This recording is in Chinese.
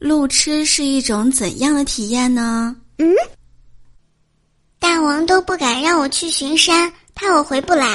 路痴是一种怎样的体验呢？嗯？大王都不敢让我去巡山怕我回不来。